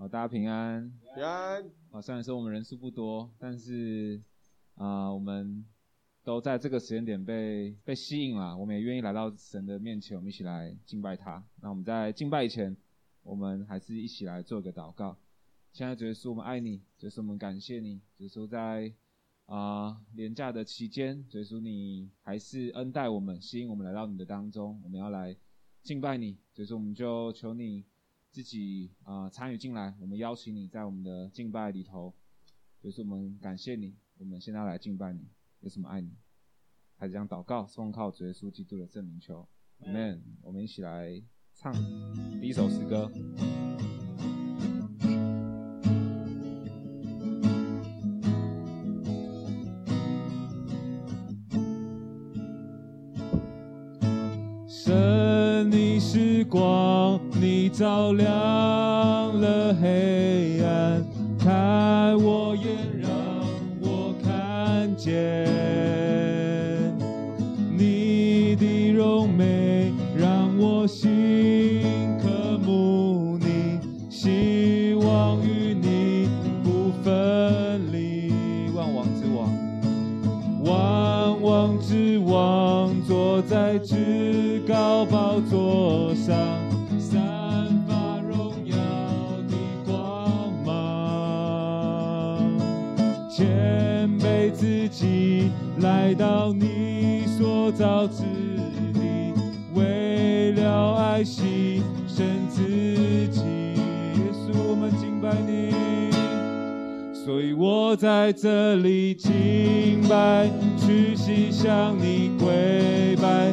好，大家平安。平安。啊，虽然说我们人数不多，但是啊、呃，我们都在这个时间点被被吸引了，我们也愿意来到神的面前，我们一起来敬拜他。那我们在敬拜以前，我们还是一起来做个祷告。现在主耶稣，我们爱你，主耶稣，我们感谢你，主耶稣在啊连假的期间，主耶稣你还是恩待我们，吸引我们来到你的当中，我们要来敬拜你，主耶稣，我们就求你自己啊、呃、参与进来，我们邀请你在我们的敬拜里头，主耶稣，我们感谢你，我们现在来敬拜你，有什么爱你？还是这样祷告，奉靠主耶稣基督的圣名求，Amen。我们一起来唱第一首诗歌。照亮了黑造之地，为了爱牺牲自己，耶稣，我们敬拜你，所以我在这里敬拜，屈膝向你跪拜，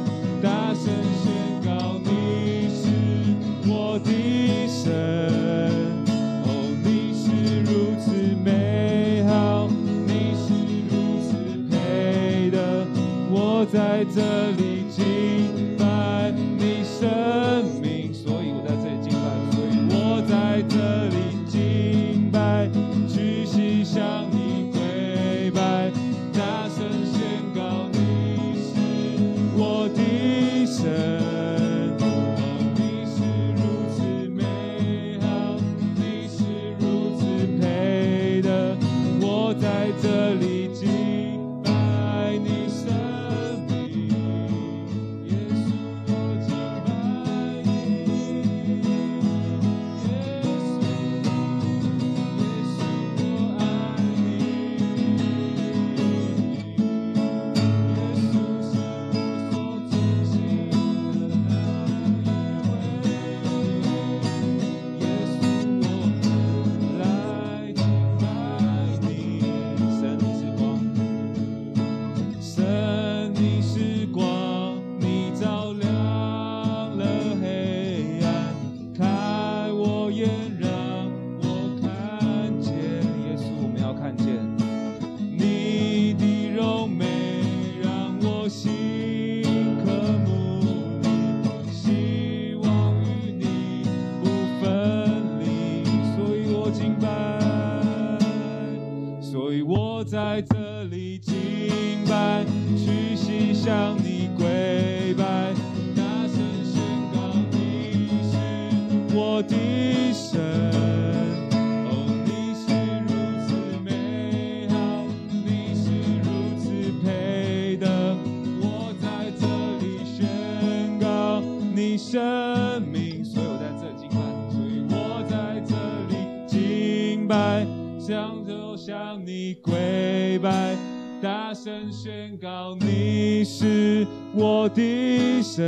拜，向着向你跪拜，大声宣告你是我的神。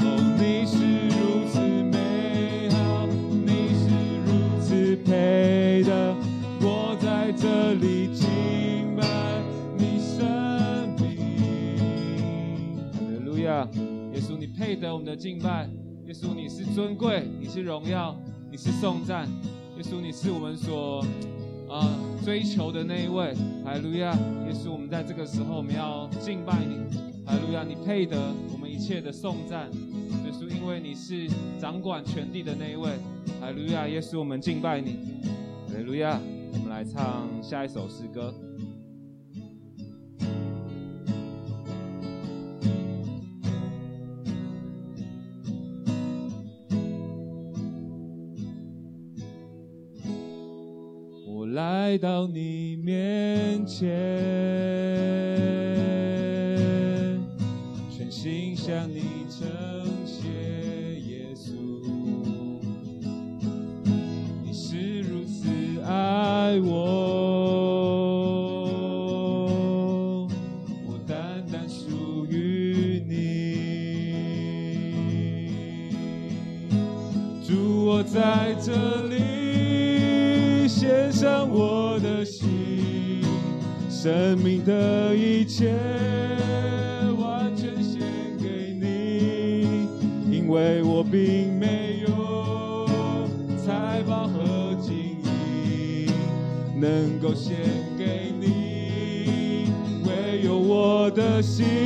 哦，你是如此美好，你是如此配得，我在这里敬拜你生命。哈利路亚，耶稣，你配得我们的敬拜。耶稣，你是尊贵，你是荣耀，你是颂赞。耶稣，你是我们所啊、呃、追求的那一位，哈利路亚，耶稣，我们在这个时候我们要敬拜你，哈利路亚，你配得我们一切的颂赞，耶稣，因为你是掌管全地的那一位，哈利路亚，耶稣，我们敬拜你，哈利路亚，我们来唱下一首诗歌。来到你面前，我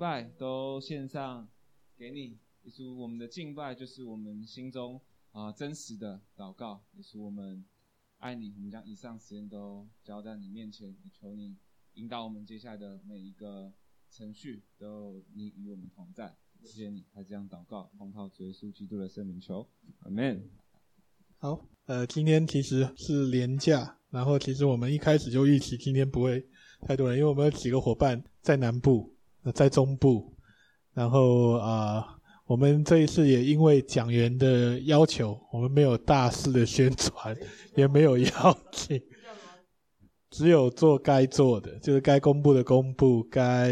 拜都献上给你，耶稣，我们的敬拜就是我们心中啊、真实的祷告，也是我们爱你。我们将以上时间都交在你面前，也求你引导我们接下来的每一个程序，都你与我们同在。谢谢你，还这样祷告，奉靠主耶稣基督的圣名求，阿门。好，呃，今天其实是连假，然后其实我们一开始就预期今天不会太多人，因为我们有几个伙伴在南部。在中部，然后啊、我们这一次也因为讲员的要求，我们没有大肆的宣传，也没有邀请，只有做该做的，就是该公布的公布，该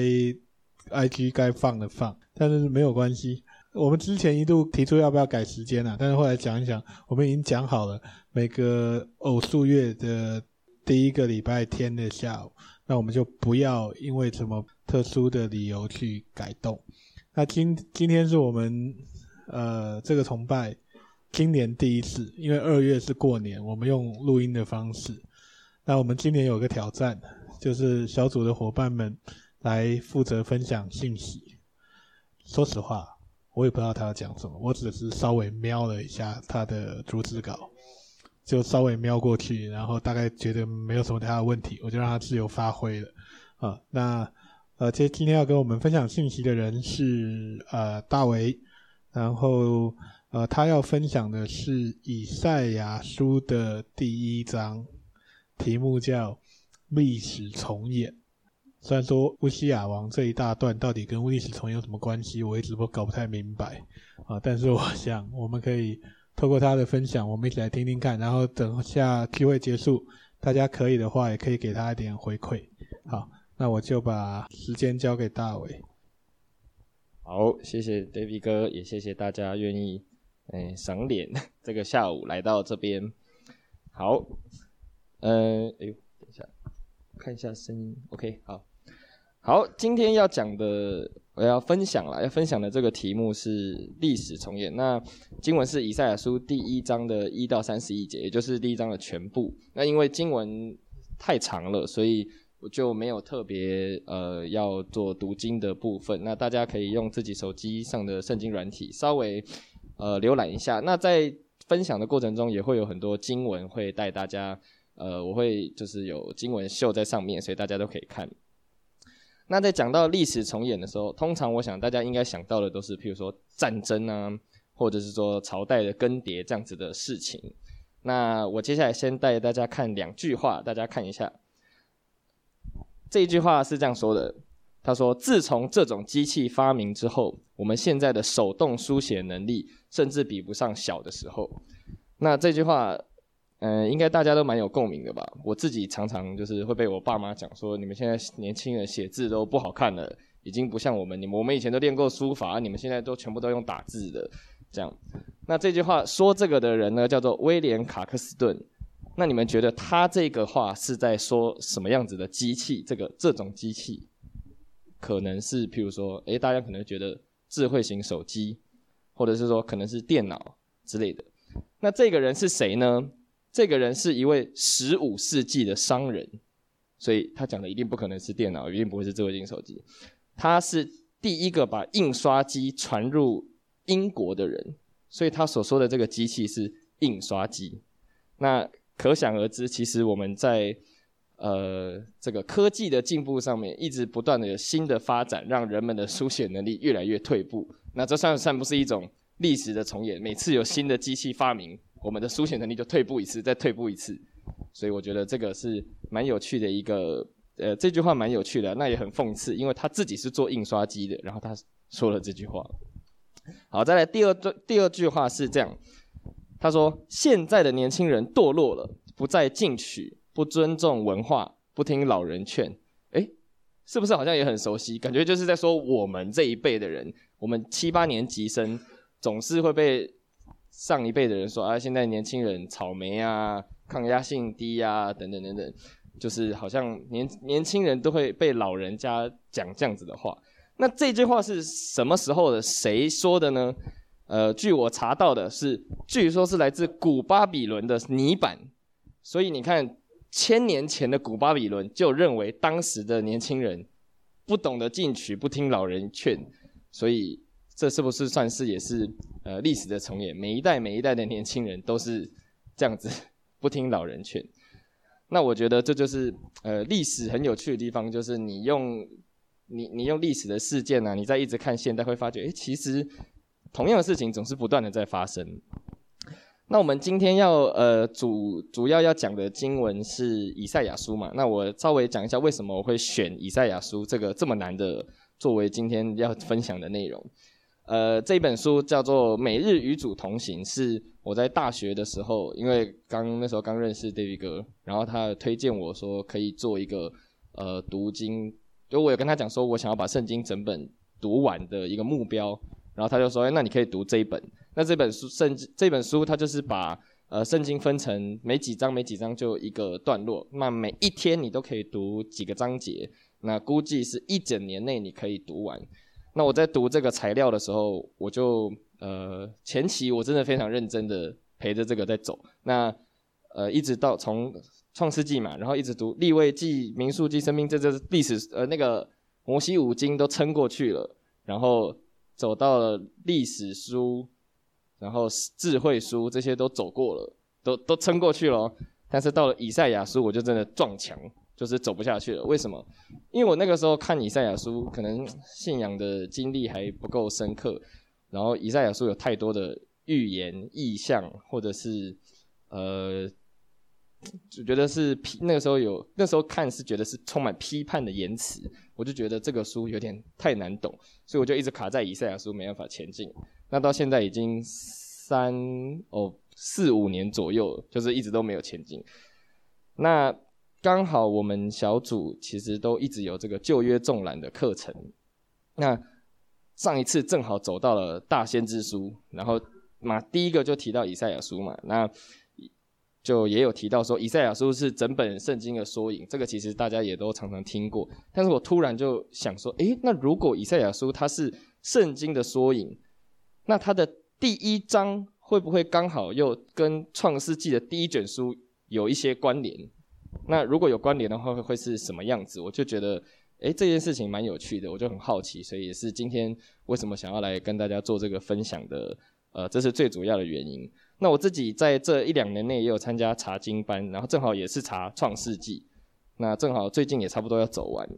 IG 该放的放，但是没有关系，我们之前一度提出要不要改时间啊，但是后来讲一讲，我们已经讲好了，每个偶数月的第一个礼拜天的下午，那我们就不要因为什么特殊的理由去改动。那今今天是我们呃这个崇拜今年第一次，因为二月是过年，我们用录音的方式。那我们今年有个挑战，就是小组的伙伴们来负责分享信息。说实话，我也不知道他要讲什么，我只是稍微瞄了一下他的逐字稿，就稍微瞄过去，然后大概觉得没有什么太大的问题，我就让他自由发挥了。啊，那。呃，今今天要跟我们分享信息的人是呃大为，然后呃他要分享的是以赛亚书的第一章，题目叫历史重演。虽然说乌西亚王这一大段到底跟历史重演有什么关系，我一直都搞不太明白啊，但是我想我们可以透过他的分享，我们一起来听听看，然后等下聚会结束，大家可以的话也可以给他一点回馈，好。那我就把时间交给大伟。好，谢谢 David 哥，也谢谢大家愿意哎赏脸这个下午来到这边。好，呃，哎呦，等一下，看一下声音，OK，好，好，今天要讲的，我要分享了，要分享的这个题目是历史重演。那经文是以赛亚书第一章的一到三十一节，也就是第一章的全部。那因为经文太长了，所以。我就没有特别呃要做读经的部分，那大家可以用自己手机上的圣经软体稍微呃浏览一下。那在分享的过程中，也会有很多经文会带大家，呃，我会就是有经文秀在上面，所以大家都可以看。那在讲到历史重演的时候，通常我想大家应该想到的都是，譬如说战争啊，或者是说朝代的更迭这样子的事情。那我接下来先带大家看两句话，大家看一下。这一句话是这样说的：“他说，自从这种机器发明之后，我们现在的手动书写能力甚至比不上小的时候。”那这句话，嗯、应该大家都蛮有共鸣的吧？我自己常常就是会被我爸妈讲说：“你们现在年轻人写字都不好看了，已经不像我们，你们我们以前都练过书法，你们现在都全部都用打字的。”这样。那这句话说这个的人呢，叫做威廉·卡克斯顿。那你们觉得他这个话是在说什么样子的机器？这个这种机器，可能是譬如说，诶，大家可能觉得智慧型手机，或者是说可能是电脑之类的。那这个人是谁呢？这个人是一位十五世纪的商人，所以他讲的一定不可能是电脑，一定不会是智慧型手机。他是第一个把印刷机传入英国的人，所以他所说的这个机器是印刷机。那可想而知，其实我们在呃这个科技的进步上面，一直不断的有新的发展，让人们的书写能力越来越退步。那这算算不是一种历史的重演？每次有新的机器发明，我们的书写能力就退步一次，再退步一次。所以我觉得这个是蛮有趣的一个，呃，这句话蛮有趣的，那也很讽刺，因为他自己是做印刷机的，然后他说了这句话。好，再来第二段，第二句话是这样。他说：“现在的年轻人堕落了，不再进取，不尊重文化，不听老人劝。诶，是不是好像也很熟悉？感觉就是在说我们这一辈的人，我们七八年级生总是会被上一辈的人说啊，现在年轻人草莓啊，抗压性低啊，等等等等，就是好像年年轻人都会被老人家讲这样子的话。那这句话是什么时候的？谁说的呢？”呃，据我查到的是，据说是来自古巴比伦的泥板，所以你看，千年前的古巴比伦就认为当时的年轻人不懂得进取，不听老人劝，所以这是不是算是也是呃历史的重演？每一代每一代的年轻人都是这样子不听老人劝。那我觉得这就是呃历史很有趣的地方，就是你用你你用历史的事件呢、你再一直看现代，会发觉，诶，其实。同样的事情总是不断的在发生。那我们今天要呃主主要要讲的经文是以赛亚书嘛？那我稍微讲一下为什么我会选以赛亚书这个这么难的作为今天要分享的内容。呃，这本书叫做《每日与主同行》，是我在大学的时候，因为刚那时候刚认识 David 哥，然后他推荐我说可以做一个呃读经，就我有跟他讲说我想要把圣经整本读完的一个目标。然后他就说，哎，那你可以读这一本。那这本书圣经这本书，它就是把呃圣经分成每几章每几章就一个段落，那每一天你都可以读几个章节，那估计是一整年内你可以读完。那我在读这个材料的时候，我就呃前期我真的非常认真的陪着这个在走，那呃一直到从创世纪嘛，然后一直读立位记、民数记、申命，这这历史呃那个摩西五经都撑过去了，然后走到了历史书，然后智慧书这些都走过了，都都撑过去了，但是到了以赛亚书，我就真的撞墙。就是走不下去了，为什么？因为我那个时候看以赛亚书，可能信仰的经历还不够深刻，然后以赛亚书有太多的预言、意象，或者是呃，就觉得是批。那个时候有，那时候看是觉得是充满批判的言辞，我就觉得这个书有点太难懂，所以我就一直卡在以赛亚书，没办法前进。那到现在已经三哦四五年左右，就是一直都没有前进。那。刚好我们小组其实都一直有这个旧约纵览的课程，那上一次正好走到了大先知书，然后嘛第一个就提到以赛亚书嘛，那就也有提到说以赛亚书是整本圣经的缩影，这个其实大家也都常常听过，但是我突然就想说，诶，那如果以赛亚书它是圣经的缩影，那它的第一章会不会刚好又跟创世纪的第一卷书有一些关联？那如果有关联的话，会会是什么样子？我就觉得，诶，这件事情蛮有趣的，我就很好奇，所以也是今天为什么想要来跟大家做这个分享的，呃，这是最主要的原因。那我自己在这一两年内也有参加查经班，然后正好也是查创世纪，那正好最近也差不多要走完。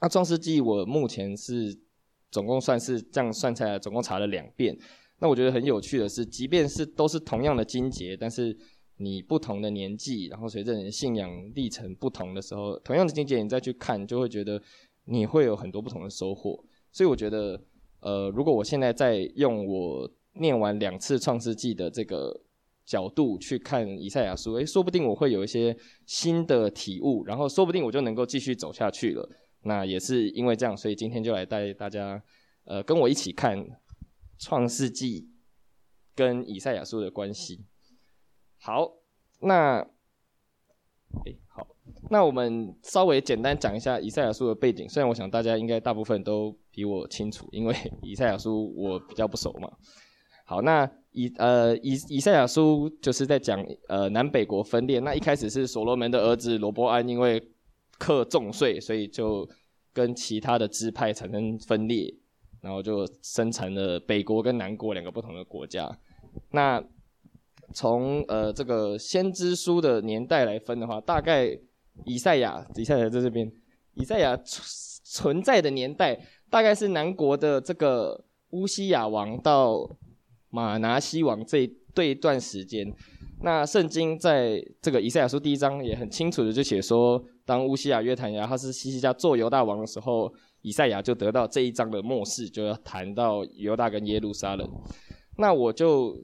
那创世纪我目前是总共算是这样算下来，总共查了两遍。那我觉得很有趣的是，即便是都是同样的经节，但是你不同的年纪，然后随着你的信仰历程不同的时候，同样的经节你再去看，就会觉得你会有很多不同的收获。所以我觉得，呃，如果我现在在用我念完两次创世纪的这个角度去看以赛亚书，诶，说不定我会有一些新的体悟，然后说不定我就能够继续走下去了。那也是因为这样，所以今天就来带大家，呃，跟我一起看创世纪跟以赛亚书的关系。好，那，哎，好，那我们稍微简单讲一下以赛亚书的背景。虽然我想大家应该大部分都比我清楚，因为以赛亚书我比较不熟嘛。好，那以呃以以赛亚书就是在讲呃南北国分裂。那一开始是所罗门的儿子罗波安，因为克重税，所以就跟其他的支派产生分裂，然后就生成了北国跟南国两个不同的国家。那从呃这个先知书的年代来分的话，大概以赛亚，以赛亚在这边，以赛亚存在的年代大概是南国的这个乌西亚王到马拿西王这一对一段时间。那圣经在这个以赛亚书第一章也很清楚的就写说，当乌西亚、约坦亚、他是西西家做犹大王的时候，以赛亚就得到这一章的末世，就要谈到犹大跟耶路撒冷。那我就。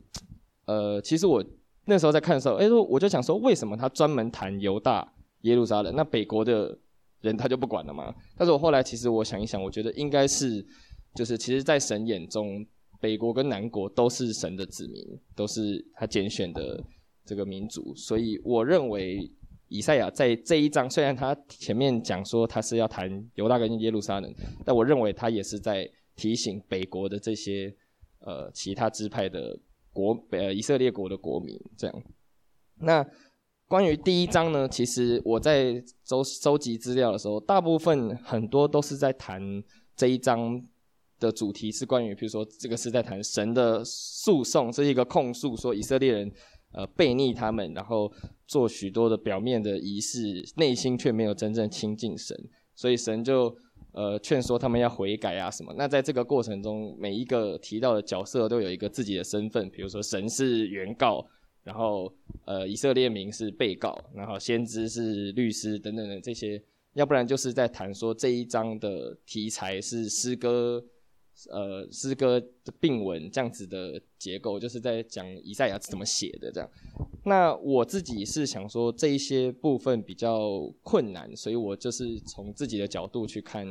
呃，其实我那时候在看的时候，哎，我就想说，为什么他专门谈犹大、耶路撒冷？那北国的人他就不管了吗？但是我后来其实我想一想，我觉得应该是，就是其实，在神眼中，北国跟南国都是神的子民，都是他拣选的这个民族。所以我认为以赛亚在这一章，虽然他前面讲说他是要谈犹大跟耶路撒冷，但我认为他也是在提醒北国的这些呃其他支派的。国呃以色列国的国民这样，那关于第一章呢，其实我在收收集资料的时候，大部分很多都是在谈这一章的主题是关于，比如说这个是在谈神的诉讼，是一个控诉，说以色列人呃悖逆他们，然后做许多的表面的仪式，内心却没有真正亲近神，所以神就。呃，劝说他们要悔改啊什么？那在这个过程中，每一个提到的角色都有一个自己的身份，比如说神是原告，然后呃以色列民是被告，然后先知是律师等等的这些，要不然就是在谈说这一章的题材是诗歌，呃诗歌的并文这样子的结构，就是在讲以赛亚是怎么写的这样。那我自己是想说这一些部分比较困难，所以我就是从自己的角度去看，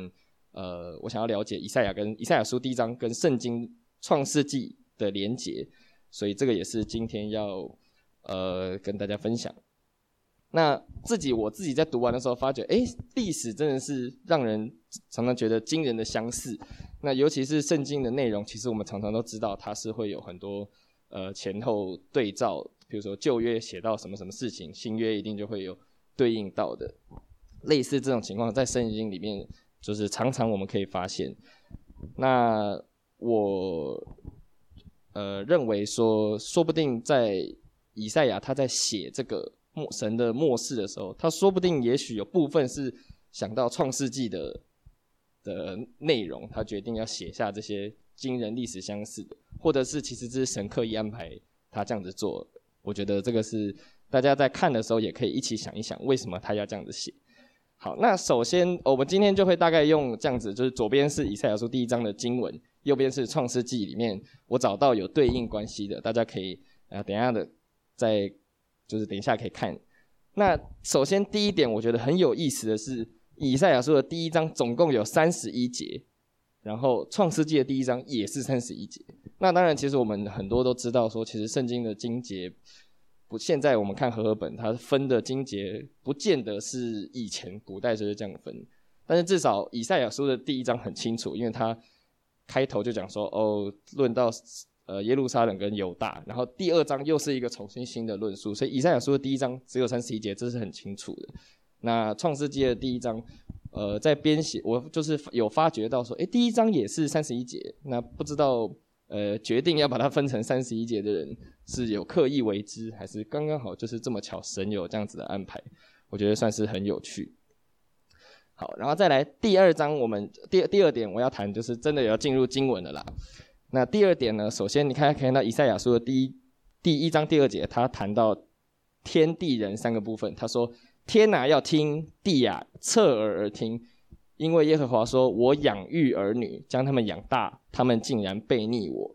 呃，我想要了解以赛亚跟以赛亚书第一章跟圣经创世纪的连结，所以这个也是今天要呃跟大家分享。那自己我自己在读完的时候，发觉，哎，历史真的是让人常常觉得惊人的相似。那尤其是圣经的内容，其实我们常常都知道它是会有很多呃前后对照，比如说旧约写到什么什么事情，新约一定就会有对应到的。类似这种情况，在圣经里面就是常常我们可以发现。那我呃认为说，说不定在以赛亚他在写这个。末神的末世的时候，他说不定也许有部分是想到创世纪的的内容，他决定要写下这些惊人历史相似的，或者是其实这是神刻意安排他这样子做。我觉得这个是大家在看的时候也可以一起想一想，为什么他要这样子写。好，那首先我们今天就会大概用这样子，就是左边是以赛亚书第一章的经文，右边是创世纪里面我找到有对应关系的，大家可以啊等一下的再。就是等一下可以看。那首先第一点，我觉得很有意思的是，以赛亚书的第一章总共有三十一节，然后创世纪的第一章也是三十一节。那当然，其实我们很多都知道说，其实圣经的经节不，现在我们看和合本，它分的经节不见得是以前古代就是这样分。但是至少以赛亚书的第一章很清楚，因为它开头就讲说，哦，论到。呃，耶路撒冷跟犹大，然后第二章又是一个重新新的论述，所以以赛亚书的第一章只有三十一节，这是很清楚的。那创世纪的第一章，呃，在编写我就是有发觉到说，诶，第一章也是三十一节，那不知道呃决定要把它分成三十一节的人是有刻意为之，还是刚刚好就是这么巧，神有这样子的安排，我觉得算是很有趣。好，然后再来第二章，我们第第二点我要谈就是真的要进入经文了啦。那第二点呢？首先，你看可以看到以赛亚书的第一第一章第二节，他谈到天地人三个部分。他说：“天哪，要听；地呀，侧耳而听。因为耶和华说：我养育儿女，将他们养大，他们竟然悖逆我。”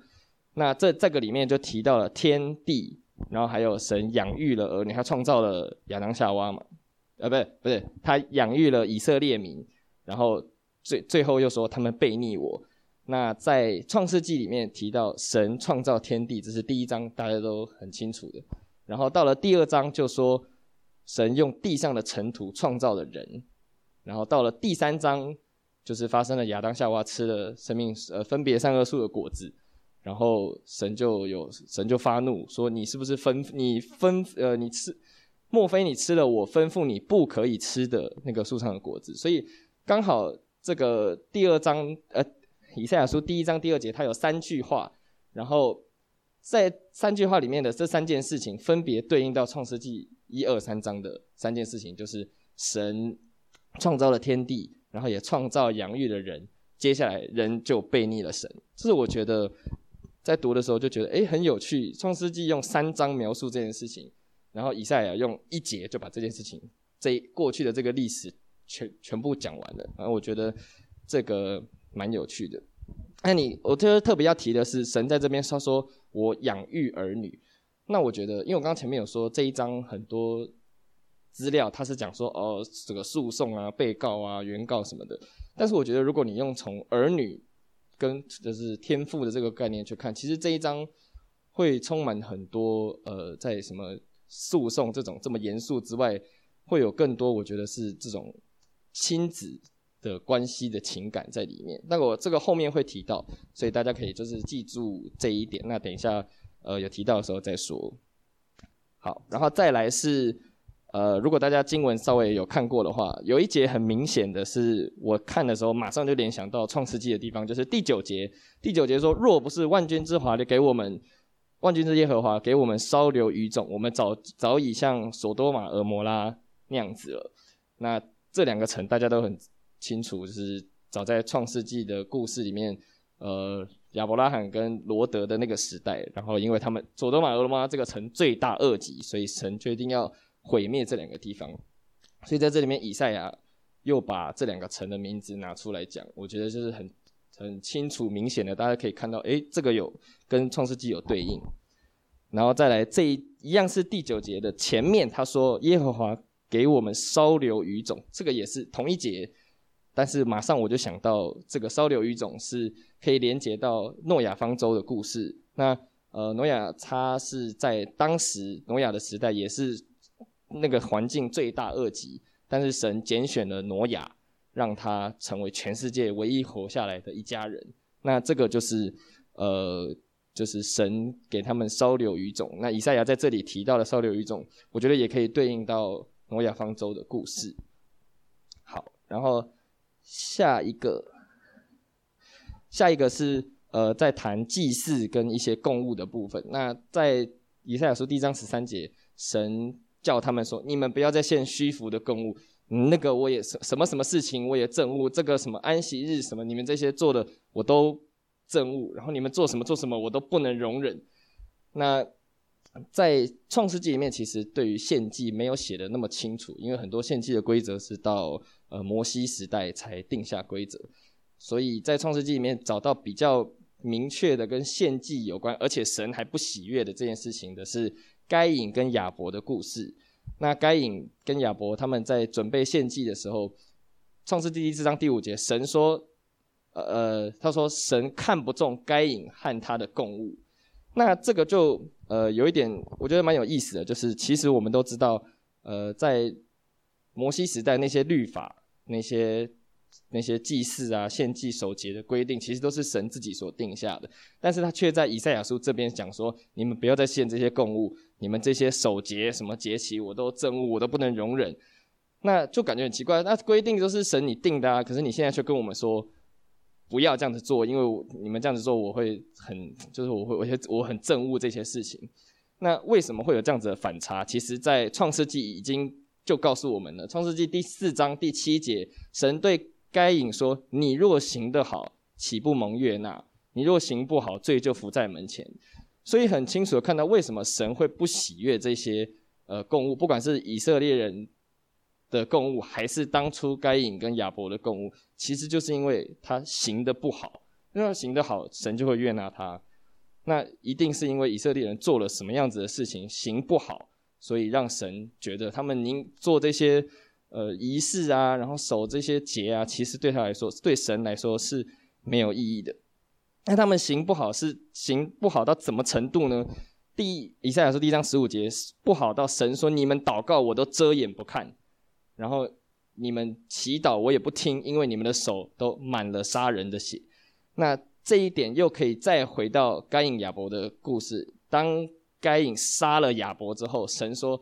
那这这个里面就提到了天地，然后还有神养育了儿女，他创造了亚当夏娃嘛？呃，不是不是，他养育了以色列民，然后最最后又说他们悖逆我。那在创世纪里面提到神创造天地，这是第一章，大家都很清楚的。然后到了第二章就说神用地上的尘土创造了人。然后到了第三章就是发生了亚当夏娃吃了生命呃分别善恶树的果子，然后神就有神就发怒说，你是不是吩你吩呃你吃，莫非你吃了我吩咐你不可以吃的那个树上的果子？所以刚好这个第二章呃。以赛亚书第一章第二节，它有三句话，然后在三句话里面的这三件事情，分别对应到创世纪一二三章的三件事情，就是神创造了天地，然后也创造养育了人，接下来人就悖逆了神。这是我觉得在读的时候就觉得，诶，很有趣。创世纪用三章描述这件事情，然后以赛亚用一节就把这件事情，这过去的这个历史全全部讲完了。然后我觉得这个。蛮有趣的，那你我特特别要提的是，神在这边他说我养育儿女，那我觉得，因为我刚刚前面有说这一章很多资料，他是讲说哦这个诉讼啊、被告啊、原告什么的，但是我觉得如果你用从儿女跟就是天赋的这个概念去看，其实这一章会充满很多呃在什么诉讼这种这么严肃之外，会有更多我觉得是这种亲子。的关系的情感在里面，那我这个后面会提到，所以大家可以就是记住这一点。那等一下，呃，有提到的时候再说。好，然后再来是，呃，如果大家经文稍微有看过的话，有一节很明显的是，我看的时候马上就联想到创世纪的地方，就是第九节。第九节说，若不是万军之华的给我们，万军之耶和华给我们稍留余种，我们早早已像所多玛、俄摩拉那样子了。那这两个城大家都很。清楚，就是早在创世纪的故事里面，呃，亚伯拉罕跟罗德的那个时代，然后因为他们佐德玛、蛾摩拉这个城罪大恶极，所以神决定要毁灭这两个地方。所以在这里面，以赛亚又把这两个城的名字拿出来讲，我觉得就是很很清楚明显的，大家可以看到，诶，这个有跟创世纪有对应。然后再来这一一样是第九节的前面，他说耶和华给我们稍留余种，这个也是同一节。但是马上我就想到，这个烧流语种是可以连接到诺亚方舟的故事。那呃，诺亚他是在当时诺亚的时代，也是那个环境罪大恶极，但是神拣选了诺亚，让他成为全世界唯一活下来的一家人。那这个就是呃，就是神给他们烧流语种。那以赛亚在这里提到的烧流语种，我觉得也可以对应到诺亚方舟的故事。好，然后。下一个，下一个是呃，在谈祭祀跟一些供物的部分。那在以赛亚书第一章十三节，神叫他们说：“你们不要再献虚浮的供物，那个我也什什么什么事情我也憎恶，这个什么安息日什么，你们这些做的我都憎恶。然后你们做什么做什么，我都不能容忍。”那在创世纪里面，其实对于献祭没有写的那么清楚，因为很多献祭的规则是到。呃，摩西时代才定下规则，所以在创世纪里面找到比较明确的跟献祭有关，而且神还不喜悦的这件事情的是该隐跟亚伯的故事。那该隐跟亚伯他们在准备献祭的时候，创世纪第四章第五节，神说，呃，他说神看不中该隐和他的供物。那这个就呃有一点，我觉得蛮有意思的，就是其实我们都知道，呃，在摩西时代那些律法。那些那些祭祀啊、献祭守节的规定，其实都是神自己所定下的。但是他却在以赛亚书这边讲说：“你们不要再献这些供物，你们这些守节什么节期，我都憎恶，我都不能容忍。”那就感觉很奇怪。那规定都是神你定的啊，可是你现在却跟我们说不要这样子做，因为你们这样子做，我会很就是我会我会我很憎恶这些事情。那为什么会有这样子的反差？其实，在创世纪已经。就告诉我们了，《创世纪》第四章第七节，神对该隐说：“你若行得好，岂不蒙悦纳？你若行不好，罪就伏在门前。”所以很清楚的看到，为什么神会不喜悦这些呃供物，不管是以色列人的供物，还是当初该隐跟亚伯的供物，其实就是因为他行的不好。那他行的好，神就会悦纳他。那一定是因为以色列人做了什么样子的事情，行不好。所以让神觉得他们您做这些呃仪式啊，然后守这些节啊，其实对他来说，对神来说是没有意义的。那他们行不好是行不好到怎么程度呢？第，以赛亚书第一章十五节，不好到神说，你们祷告我都遮掩不看，然后你们祈祷我也不听，因为你们的手都满了杀人的血。那这一点又可以再回到该隐亚伯的故事，当。该隐杀了亚伯之后，神说：“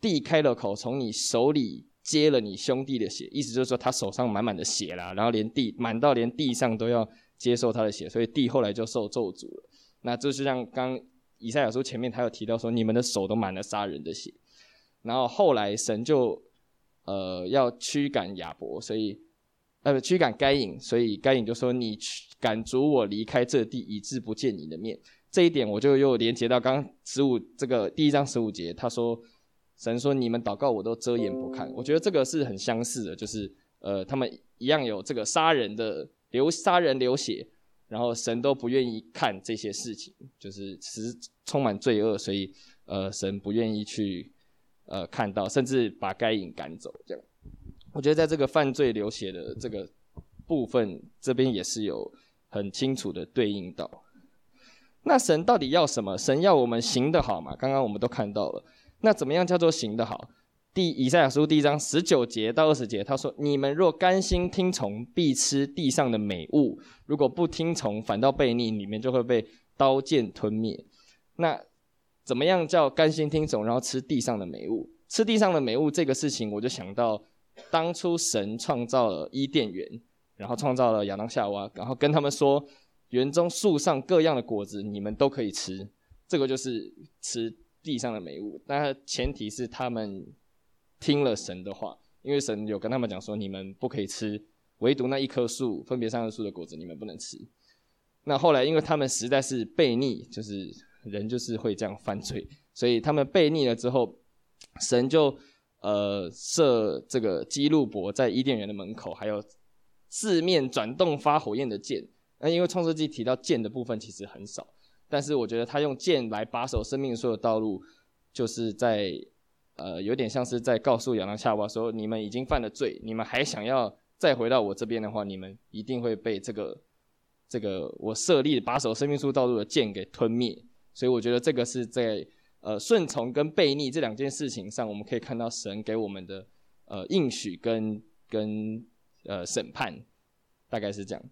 地开了口，从你手里接了你兄弟的血。”意思就是说，他手上满满的血啦，然后连地满到连地上都要接受他的血，所以地后来就受咒诅了。那就是像刚以赛亚书前面他有提到说，你们的手都满了杀人的血。然后后来神就呃要驱赶亚伯，所以呃驱赶该隐，所以该隐就说：“你驱赶逐我离开这地，以致不见你的面。”这一点我就又连接到刚刚十五这个第一章十五节，他说神说，你们祷告我都遮掩不看，我觉得这个是很相似的，就是呃他们一样有这个杀人的流杀人流血，然后神都不愿意看这些事情，就是其实充满罪恶，所以呃神不愿意去呃看到，甚至把该隐赶走这样。我觉得在这个犯罪流血的这个部分，这边也是有很清楚的对应到。那神到底要什么？神要我们行得好嘛？刚刚我们都看到了。那怎么样叫做行得好？第以赛亚书第一章十九节到二十节，他说：“你们若甘心听从，必吃地上的美物；如果不听从，反倒悖逆，你们就会被刀剑吞灭。”那怎么样叫甘心听从，然后吃地上的美物？吃地上的美物这个事情，我就想到当初神创造了伊甸园，然后创造了亚当夏娃，然后跟他们说。园中树上各样的果子，你们都可以吃，这个就是吃地上的美物。但前提是他们听了神的话，因为神有跟他们讲说，你们不可以吃，唯独那一棵树，分别善恶树的果子，你们不能吃。那后来因为他们实在是悖逆，就是人就是会这样犯罪，所以他们悖逆了之后，神就呃设这个基路伯在伊甸园的门口，还有四面转动发火焰的剑。那因为创世纪提到剑的部分其实很少，但是我觉得他用剑来把守生命树的道路，就是在呃有点像是在告诉亚当夏娃说：你们已经犯了罪，你们还想要再回到我这边的话，你们一定会被这个这个我设立把守生命树道路的剑给吞灭。所以我觉得这个是在呃顺从跟悖逆这两件事情上，我们可以看到神给我们的呃应许跟跟呃审判，大概是这样。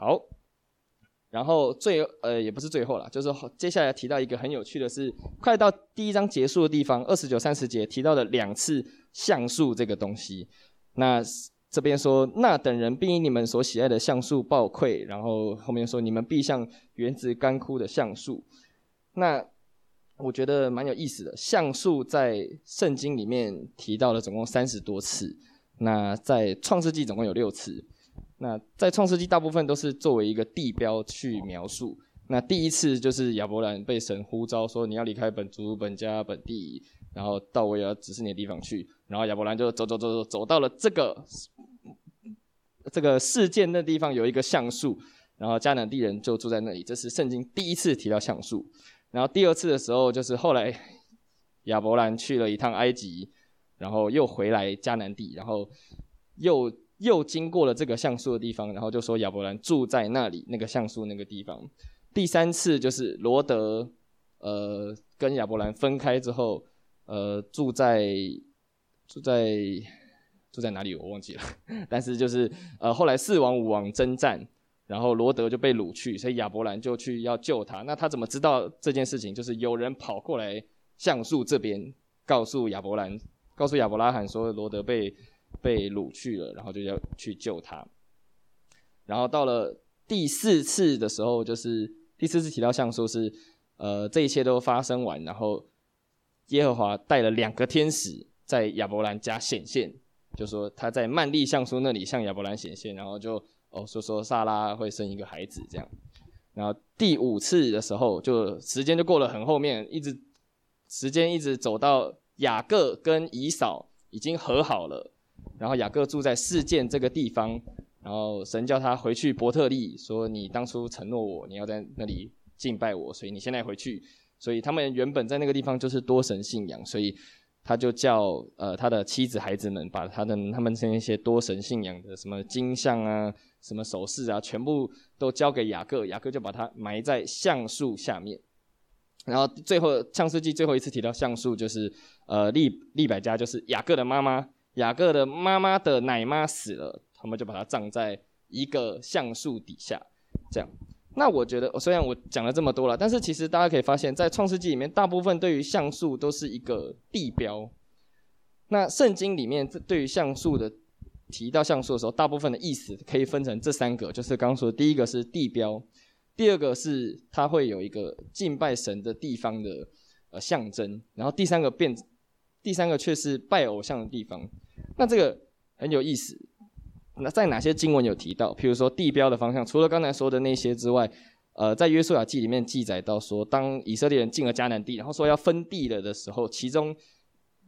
好，然后最呃也不是最后了，就是接下来提到一个很有趣的是，快到第一章结束的地方，二十九、三十节提到了两次橡树这个东西。那这边说，那等人并因你们所喜爱的橡树抱愧，然后后面说，你们必像原子干枯的橡树。那我觉得蛮有意思的，橡树在圣经里面提到了总共三十多次，那在创世纪总共有六次。那在创世纪大部分都是作为一个地标去描述。那第一次就是亚伯兰被神呼召说，你要离开本族本家本地，然后到我要指示你的地方去。然后亚伯兰就走走走走走到了这个这个事件的地方，有一个橡树，然后迦南地人就住在那里。这是圣经第一次提到橡树。然后第二次的时候，就是后来亚伯兰去了一趟埃及，然后又回来迦南地，然后又。又经过了这个橡树的地方，然后就说亚伯兰住在那里，那个橡树那个地方。第三次就是罗德，呃，跟亚伯兰分开之后，呃，住在住在住在哪里我忘记了，但是就是呃后来四王五王征战，然后罗德就被掳去，所以亚伯兰就去要救他。那他怎么知道这件事情？就是有人跑过来橡树这边，告诉亚伯兰，告诉亚伯拉罕说罗德被。被掳去了，然后就要去救他。然后到了第四次的时候，就是第四次提到橡树是，呃，这一切都发生完，然后耶和华带了两个天使在亚伯兰家显现，就说他在曼利橡树那里向亚伯兰显现，然后就哦说说萨拉会生一个孩子这样。然后第五次的时候，就时间就过了很后面，一直时间一直走到雅各跟以扫已经和好了。然后雅各住在示剑这个地方，然后神叫他回去伯特利，说你当初承诺我，你要在那里敬拜我，所以你现在回去。所以他们原本在那个地方就是多神信仰，所以他就叫呃他的妻子孩子们把他的他们那些多神信仰的什么金像啊、什么首饰啊，全部都交给雅各，雅各就把他埋在橡树下面。然后最后创世纪最后一次提到橡树，就是呃利利百加，就是雅各的妈妈。雅各的妈妈的奶妈死了，他们就把它葬在一个橡树底下。这样，那我觉得，虽然我讲了这么多了，但是其实大家可以发现，在创世纪里面，大部分对于橡树都是一个地标。那圣经里面对于橡树的提到橡树的时候，大部分的意思可以分成这三个，就是刚刚说的第一个是地标，第二个是它会有一个敬拜神的地方的呃象征，然后第三个变，第三个却是拜偶像的地方。那这个很有意思，那在哪些经文有提到？譬如说地标的方向，除了刚才说的那些之外，呃，在约书亚记里面记载到说，当以色列人进了迦南地，然后说要分地了的时候，其中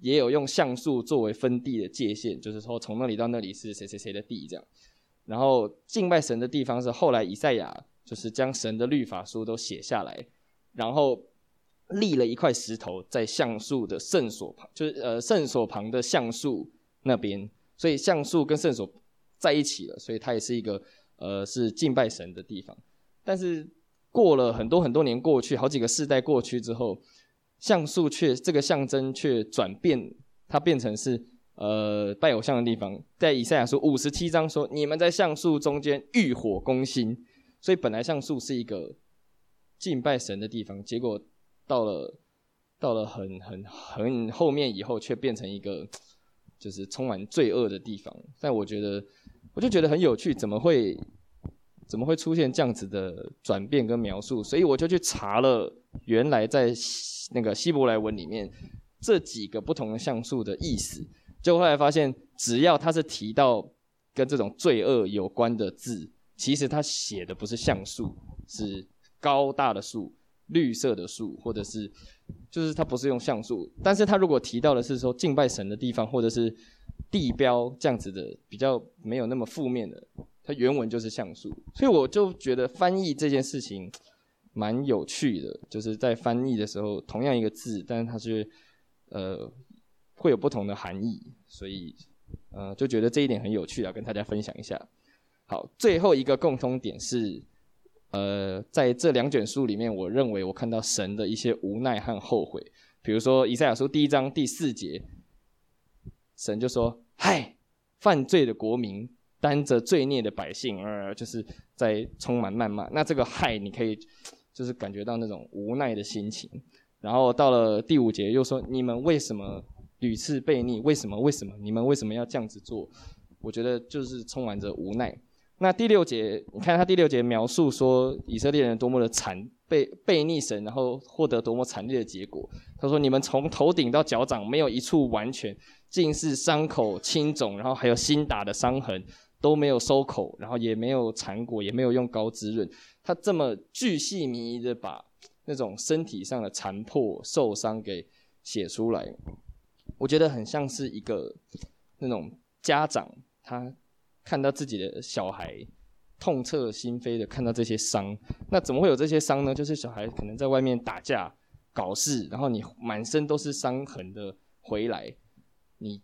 也有用橡树作为分地的界限，就是说从那里到那里是谁谁谁的地这样。然后敬拜神的地方是后来以赛亚就是将神的律法书都写下来，然后立了一块石头在橡树的圣所旁，就是呃圣所旁的橡树。那边，所以橡树跟圣所在一起了，所以它也是一个呃是敬拜神的地方。但是过了很多很多年过去，好几个世代过去之后，橡树却这个象征却转变，它变成是呃拜偶像的地方。在以赛亚书五十七章说：“你们在橡树中间欲火攻心。”所以本来橡树是一个敬拜神的地方，结果到了到了很很很后面以后，却变成一个。就是充满罪恶的地方，但我觉得，我就觉得很有趣，怎么会，怎么会出现这样子的转变跟描述？所以我就去查了，原来在那个希伯来文里面这几个不同的橡树的意思，就后来发现，只要他是提到跟这种罪恶有关的字，其实他写的不是橡树，是高大的树。绿色的树，或者是，就是它不是用橡树，但是它如果提到的是说敬拜神的地方，或者是地标这样子的，比较没有那么负面的，它原文就是橡树，所以我就觉得翻译这件事情蛮有趣的，就是在翻译的时候，同样一个字，但是它是呃会有不同的含义，所以呃，就觉得这一点很有趣啊，跟大家分享一下。好，最后一个共通点是，呃，在这两卷书里面，我认为我看到神的一些无奈和后悔。比如说以赛亚书第一章第四节，神就说：“嗨，犯罪的国民，担着罪孽的百姓，呃，就是在充满谩骂。那这个嗨，你可以就是感觉到那种无奈的心情。然后到了第五节，又说：你们为什么屡次悖逆？为什么？为什么？你们为什么要这样子做？我觉得就是充满着无奈。那第六节，你看他第六节描述说以色列人多么的惨，被被逆神，然后获得多么惨烈的结果。他说：你们从头顶到脚掌没有一处完全，尽是伤口青肿，然后还有新打的伤痕。都没有收口，然后也没有缠裹，也没有用膏滋润。他这么巨细靡遗的把那种身体上的残破、受伤给写出来，我觉得很像是一个那种家长，他看到自己的小孩痛彻心扉的看到这些伤。那怎么会有这些伤呢？就是小孩可能在外面打架、搞事，然后你满身都是伤痕的回来，你。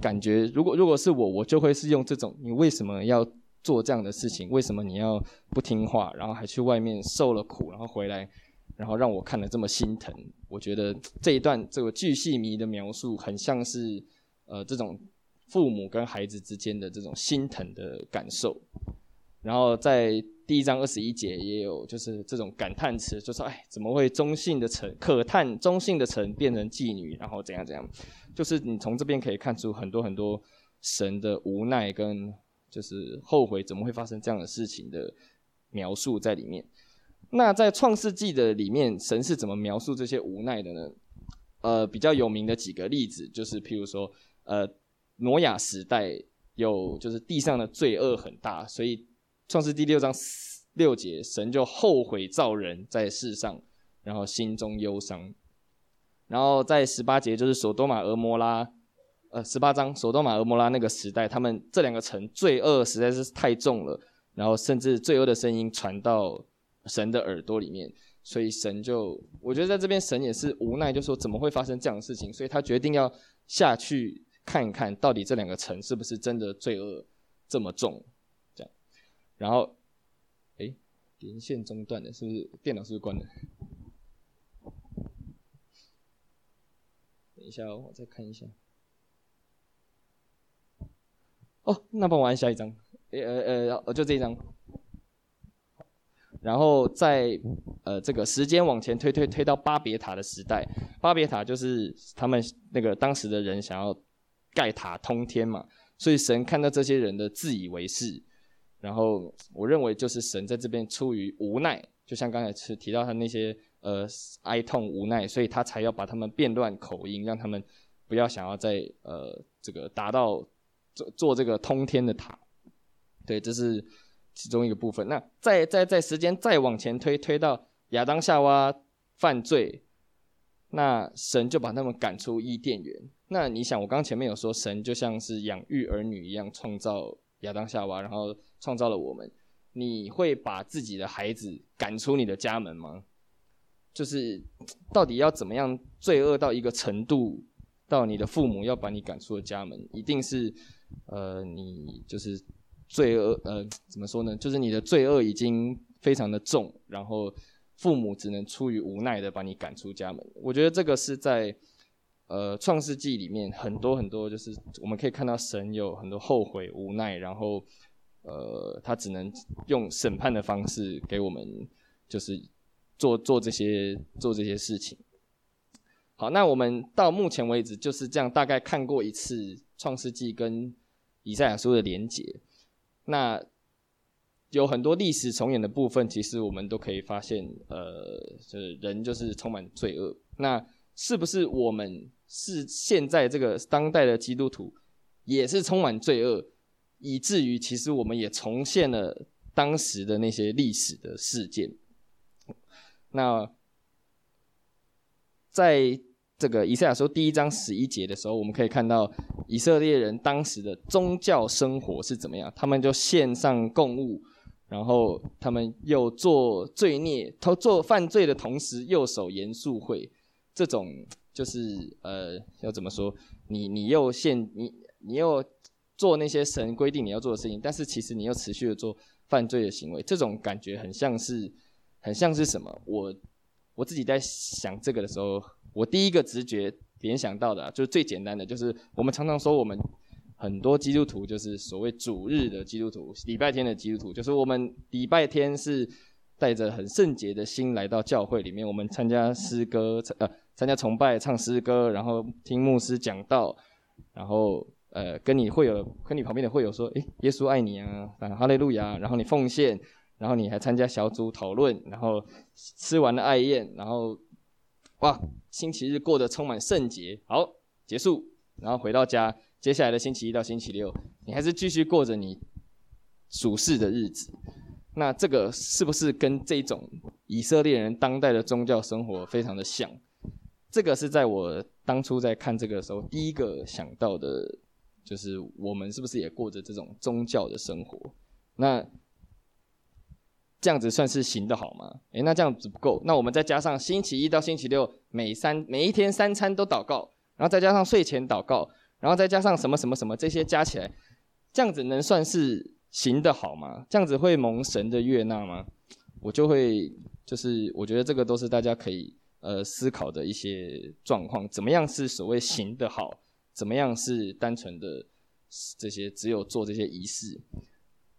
感觉如果如果是我，我就会是用这种，你为什么要做这样的事情？为什么你要不听话，然后还去外面受了苦，然后回来，然后让我看了这么心疼？我觉得这一段这个巨细靡的描述，很像是呃这种父母跟孩子之间的这种心疼的感受。然后在第一章二十一节也有就是这种感叹词，就说哎，怎么会中性的臣可叹中性的臣变成妓女，然后怎样怎样。就是你从这边可以看出很多很多神的无奈跟就是后悔，怎么会发生这样的事情的描述在里面。那在创世纪的里面，神是怎么描述这些无奈的呢？呃，比较有名的几个例子就是，譬如说，呃，挪亚时代有就是地上的罪恶很大，所以创世第六章六节，神就后悔造人在世上，然后心中忧伤。然后在十八节就是索多玛、俄摩拉，呃，十八章索多玛、俄摩拉那个时代，他们这两个城罪恶实在是太重了，然后甚至罪恶的声音传到神的耳朵里面，所以神就，我觉得在这边神也是无奈，就说怎么会发生这样的事情，所以他决定要下去看一看到底这两个城是不是真的罪恶这么重，这样，然后，诶，连线中断了，是不是电脑是不是关了？等一下，哦我再看一下。哦，那帮我按下一张。呃呃呃，就这一张。然后在呃这个时间往前推推推到巴别塔的时代，巴别塔就是他们那个当时的人想要盖塔通天嘛，所以神看到这些人的自以为是，然后我认为就是神在这边出于无奈，就像刚才是提到他那些。呃，哀痛无奈，所以他才要把他们变乱口音，让他们不要想要再呃这个达到做做这个通天的塔。对，这是其中一个部分。那再再再时间再往前推，推到亚当夏娃犯罪，那神就把他们赶出伊甸园。那你想，我刚前面有说，神就像是养育儿女一样创造亚当夏娃，然后创造了我们。你会把自己的孩子赶出你的家门吗？就是到底要怎么样罪恶到一个程度，到你的父母要把你赶出了家门，一定是，呃，你就是罪恶，呃，怎么说呢？就是你的罪恶已经非常的重，然后父母只能出于无奈的把你赶出家门。我觉得这个是在呃创世纪里面很多很多，就是我们可以看到神有很多后悔无奈，然后呃他只能用审判的方式给我们，就是。做做这些做这些事情，好，那我们到目前为止就是这样，大概看过一次《创世纪》跟《以赛亚书》的连结。那有很多历史重演的部分，其实我们都可以发现，呃，就是人就是充满罪恶。那是不是我们是现在这个当代的基督徒，也是充满罪恶，以至于其实我们也重现了当时的那些历史的事件？那在这个以赛亚书第一章十一节的时候，我们可以看到以色列人当时的宗教生活是怎么样。他们就献上供物，然后他们又做罪孽，他做犯罪的同时又守严肃会。这种就是呃，要怎么说？你你又现你你又做那些神规定你要做的事情，但是其实你又持续的做犯罪的行为，这种感觉很像是，很像是什么？我我自己在想这个的时候，我第一个直觉联想到的，就是最简单的，就是我们常常说我们很多基督徒就是所谓主日的基督徒，礼拜天的基督徒，就是我们礼拜天是带着很圣洁的心来到教会里面，我们参加诗歌，呃，参加崇拜，唱诗歌，然后听牧师讲道，然后呃，跟你会有跟你旁边的会友说，诶，耶稣爱你啊，哈利路亚，然后你奉献，然后你还参加小组讨论，然后吃完了爱宴，然后哇，星期日过得充满圣洁，好，结束，然后回到家。接下来的星期一到星期六，你还是继续过着你属世的日子。那这个是不是跟这种以色列人当代的宗教生活非常的像？这个是在我当初在看这个的时候，第一个想到的，就是我们是不是也过着这种宗教的生活？那这样子算是行的好吗？诶，那这样子不够。那我们再加上星期一到星期六，每三每一天三餐都祷告，然后再加上睡前祷告。然后再加上什么什么什么这些加起来，这样子能算是行得好吗？这样子会蒙神的悦纳吗？我就会就是我觉得这个都是大家可以呃思考的一些状况。怎么样是所谓行得好？怎么样是单纯的这些只有做这些仪式？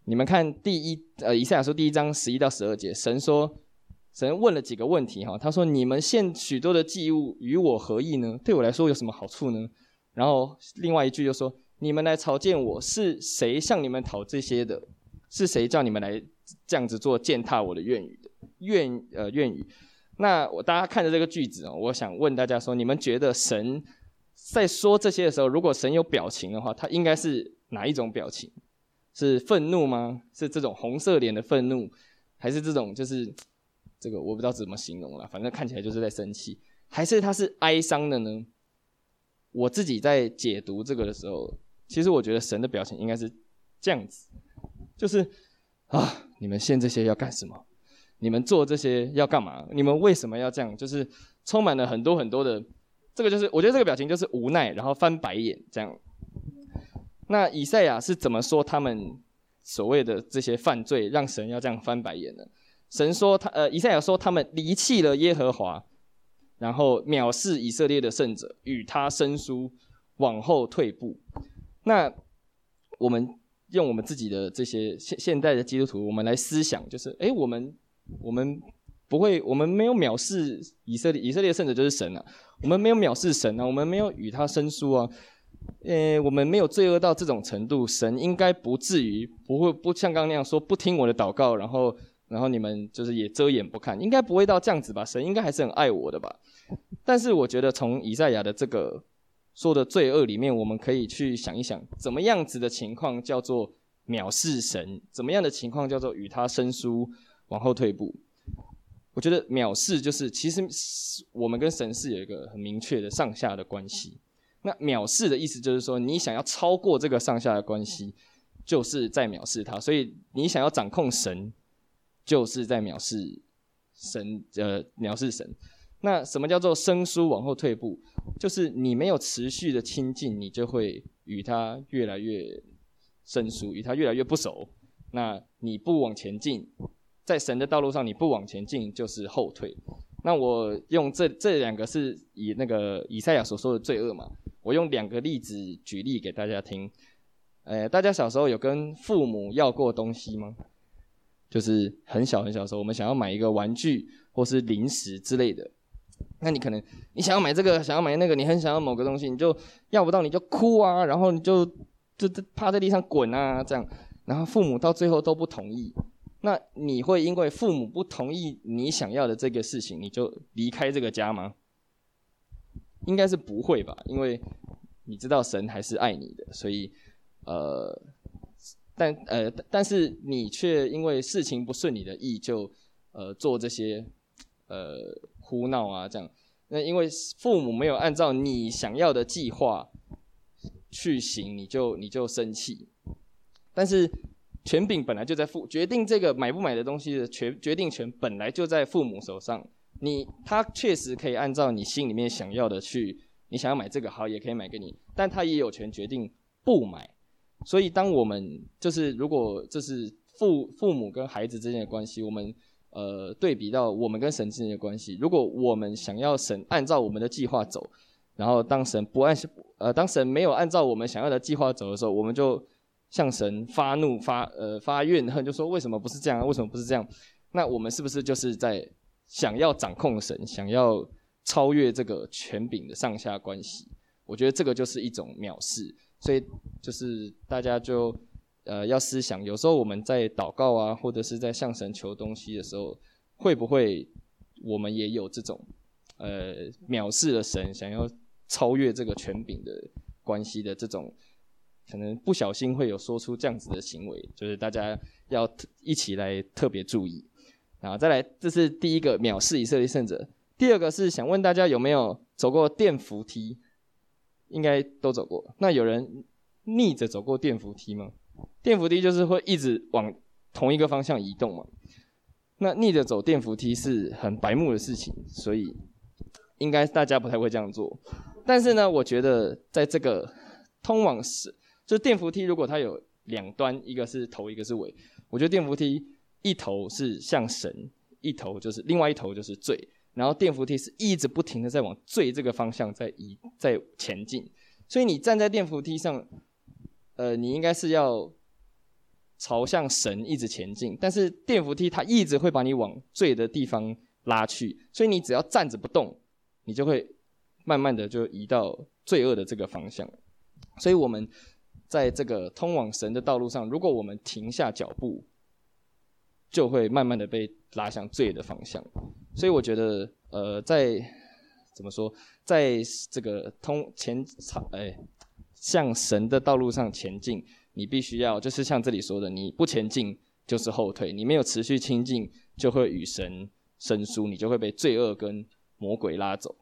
你们看第一呃以赛亚书第一章十一到十二节，神说神问了几个问题哈，他说，你们献许多的祭物与我何益呢？对我来说有什么好处呢？然后另外一句就说：“你们来朝见我，是谁向你们讨这些的？是谁叫你们来这样子做践踏我的愿语的院呃愿语？那我大家看着这个句子啊，我想问大家说：你们觉得神在说这些的时候，如果神有表情的话，他应该是哪一种表情？是愤怒吗？是这种红色脸的愤怒，还是这种就是这个我不知道怎么形容了，反正看起来就是在生气，还是他是哀伤的呢？”我自己在解读这个的时候，其实我觉得神的表情应该是这样子，就是啊，你们献这些要干什么？你们做这些要干嘛？你们为什么要这样？就是充满了很多很多的，这个就是我觉得这个表情就是无奈，然后翻白眼这样。那以赛亚是怎么说他们所谓的这些犯罪，让神要这样翻白眼呢？神说他呃，以赛亚说他们离弃了耶和华。然后藐视以色列的圣者，与他生疏，往后退步。那我们用我们自己的这些现现代的基督徒，我们来思想，就是诶，我们我们不会，我们没有藐视以色列，以色列圣者就是神啊。我们没有藐视神啊，我们没有与他生疏啊。诶，我们没有罪恶到这种程度，神应该不至于不会不像刚刚那样说不听我的祷告，然后。然后你们就是也遮掩不看，应该不会到这样子吧？神应该还是很爱我的吧？但是我觉得从以赛亚的这个说的罪恶里面，我们可以去想一想，怎么样子的情况叫做藐视神？怎么样的情况叫做与他生疏，往后退步？我觉得藐视就是其实我们跟神是有一个很明确的上下的关系。那藐视的意思就是说，你想要超过这个上下的关系，就是在藐视他。所以你想要掌控神。就是在藐视神，呃，藐视神。那什么叫做生疏往后退步？就是你没有持续的亲近，你就会与他越来越生疏，与他越来越不熟。那你不往前进，在神的道路上你不往前进，就是后退。那我用这这两个是以那个以赛亚所说的罪恶嘛，我用两个例子举例给大家听。呃，大家小时候有跟父母要过东西吗？就是很小很小的时候，我们想要买一个玩具或是零食之类的，那你可能你想要买这个，想要买那个，你很想要某个东西，你就要不到，你就哭啊，然后你就就趴在地上滚啊，这样，然后父母到最后都不同意，那你会因为父母不同意你想要的这个事情，你就离开这个家吗？应该是不会吧，因为你知道神还是爱你的，所以呃。但呃，但是你却因为事情不顺你的意，就呃做这些呃哭闹啊，这样。那因为父母没有按照你想要的计划去行，你就你就生气。但是权柄本来就在父，决定这个买不买的东西的决决定权本来就在父母手上。你他确实可以按照你心里面想要的去，你想要买这个好，也可以买给你，但他也有权决定不买。所以，当我们就是如果这是父父母跟孩子之间的关系，我们呃对比到我们跟神之间的关系，如果我们想要神按照我们的计划走，然后当神不按呃当神没有按照我们想要的计划走的时候，我们就向神发怒发呃发怨恨，就说为什么不是这样？为什么不是这样？那我们是不是就是在想要掌控神，想要超越这个权柄的上下关系？我觉得这个就是一种藐视。所以就是大家就呃要思想，有时候我们在祷告啊，或者是在向神求东西的时候，会不会我们也有这种呃藐视了神，想要超越这个权柄的关系的这种，可能不小心会有说出这样子的行为，就是大家要一起来特别注意。然后再来，这是第一个藐视以色列圣者。第二个是想问大家有没有走过电扶梯？应该都走过。那有人逆着走过电扶梯吗？电扶梯就是会一直往同一个方向移动嘛。那逆着走电扶梯是很白目的事情，所以应该大家不太会这样做。但是呢，我觉得在这个通往是，就是电扶梯，如果它有两端，一个是头，一个是尾，我觉得电扶梯一头是向神，一头就是另外一头就是罪。然后电扶梯是一直不停的在往罪这个方向在移在前进，所以你站在电扶梯上，呃，你应该是要朝向神一直前进，但是电扶梯它一直会把你往罪的地方拉去，所以你只要站着不动，你就会慢慢的就移到罪恶的这个方向。所以我们在这个通往神的道路上，如果我们停下脚步，就会慢慢的被拉向罪的方向。所以我觉得，呃，在怎么说，在这个通前场，哎，向神的道路上前进，你必须要就是像这里说的，你不前进就是后退，你没有持续亲近，就会与神生疏，你就会被罪恶跟魔鬼拉走。